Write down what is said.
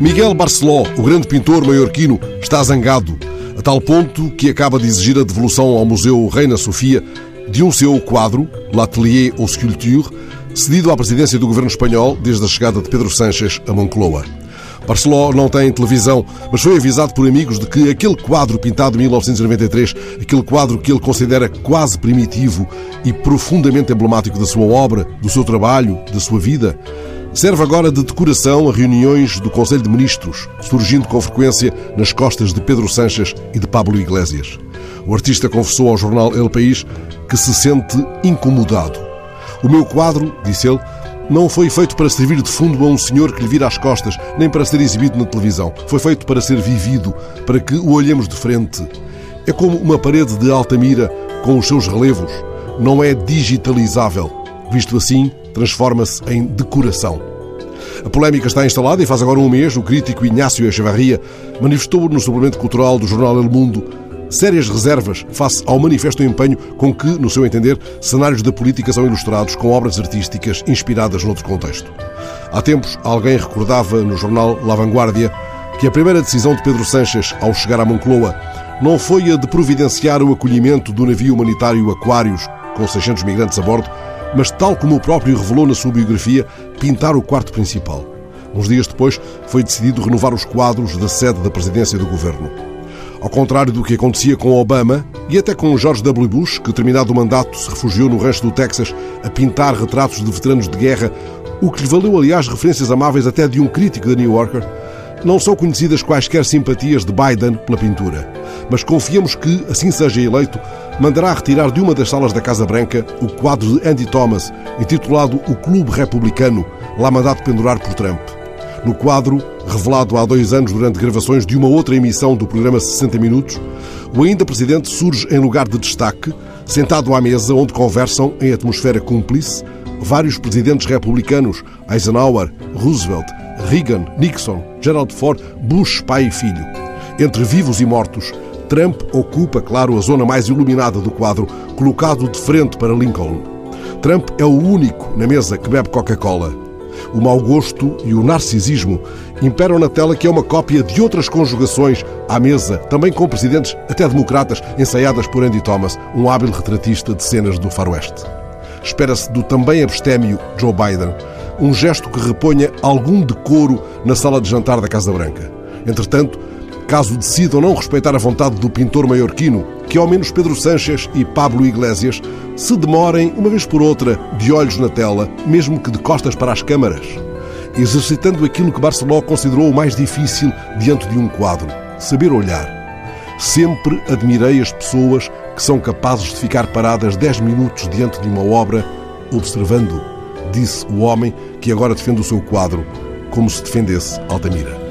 Miguel Barceló, o grande pintor maiorquino, está zangado, a tal ponto que acaba de exigir a devolução ao Museu Reina Sofia de um seu quadro, L'Atelier aux Sculptures, cedido à presidência do governo espanhol desde a chegada de Pedro Sánchez a Moncloa. Barceló não tem televisão, mas foi avisado por amigos de que aquele quadro pintado em 1993, aquele quadro que ele considera quase primitivo e profundamente emblemático da sua obra, do seu trabalho, da sua vida, serve agora de decoração a reuniões do Conselho de Ministros, surgindo com frequência nas costas de Pedro Sanches e de Pablo Iglesias. O artista confessou ao jornal El País que se sente incomodado. O meu quadro, disse ele, não foi feito para servir de fundo a um senhor que lhe vira as costas, nem para ser exibido na televisão. Foi feito para ser vivido, para que o olhemos de frente. É como uma parede de Altamira com os seus relevos. Não é digitalizável. Visto assim, transforma-se em decoração. A polémica está instalada e faz agora um mês o crítico Inácio Echevarria manifestou no suplemento cultural do jornal El Mundo sérias reservas face ao manifesto empenho com que, no seu entender, cenários da política são ilustrados com obras artísticas inspiradas noutro contexto. Há tempos, alguém recordava no jornal La Vanguardia que a primeira decisão de Pedro Sanches ao chegar à Moncloa não foi a de providenciar o acolhimento do navio humanitário Aquários, com 600 migrantes a bordo, mas, tal como o próprio revelou na sua biografia, pintar o quarto principal. Uns dias depois, foi decidido renovar os quadros da sede da presidência do governo. Ao contrário do que acontecia com Obama e até com George W. Bush, que, terminado o mandato, se refugiou no rancho do Texas a pintar retratos de veteranos de guerra, o que lhe valeu, aliás, referências amáveis até de um crítico da New Yorker, não são conhecidas quaisquer simpatias de Biden pela pintura. Mas confiamos que, assim seja eleito, mandará retirar de uma das salas da Casa Branca o quadro de Andy Thomas, intitulado O Clube Republicano, lá mandado pendurar por Trump. No quadro, revelado há dois anos durante gravações de uma outra emissão do programa 60 Minutos, o ainda presidente surge em lugar de destaque, sentado à mesa onde conversam, em atmosfera cúmplice, vários presidentes republicanos, Eisenhower, Roosevelt, Reagan, Nixon, Gerald Ford, Bush pai e filho. Entre vivos e mortos, Trump ocupa, claro, a zona mais iluminada do quadro, colocado de frente para Lincoln. Trump é o único na mesa que bebe Coca-Cola. O mau gosto e o narcisismo imperam na tela que é uma cópia de outras conjugações à mesa, também com presidentes até democratas, ensaiadas por Andy Thomas, um hábil retratista de cenas do faroeste. Espera-se do também abstémio Joe Biden um gesto que reponha algum decoro na sala de jantar da Casa Branca. Entretanto, caso decidam não respeitar a vontade do pintor maiorquino, que ao menos Pedro Sanches e Pablo Iglesias se demorem, uma vez por outra, de olhos na tela, mesmo que de costas para as câmaras, exercitando aquilo que Barceló considerou o mais difícil diante de um quadro: saber olhar. Sempre admirei as pessoas que são capazes de ficar paradas 10 minutos diante de uma obra, observando, disse o homem que agora defende o seu quadro, como se defendesse Altamira.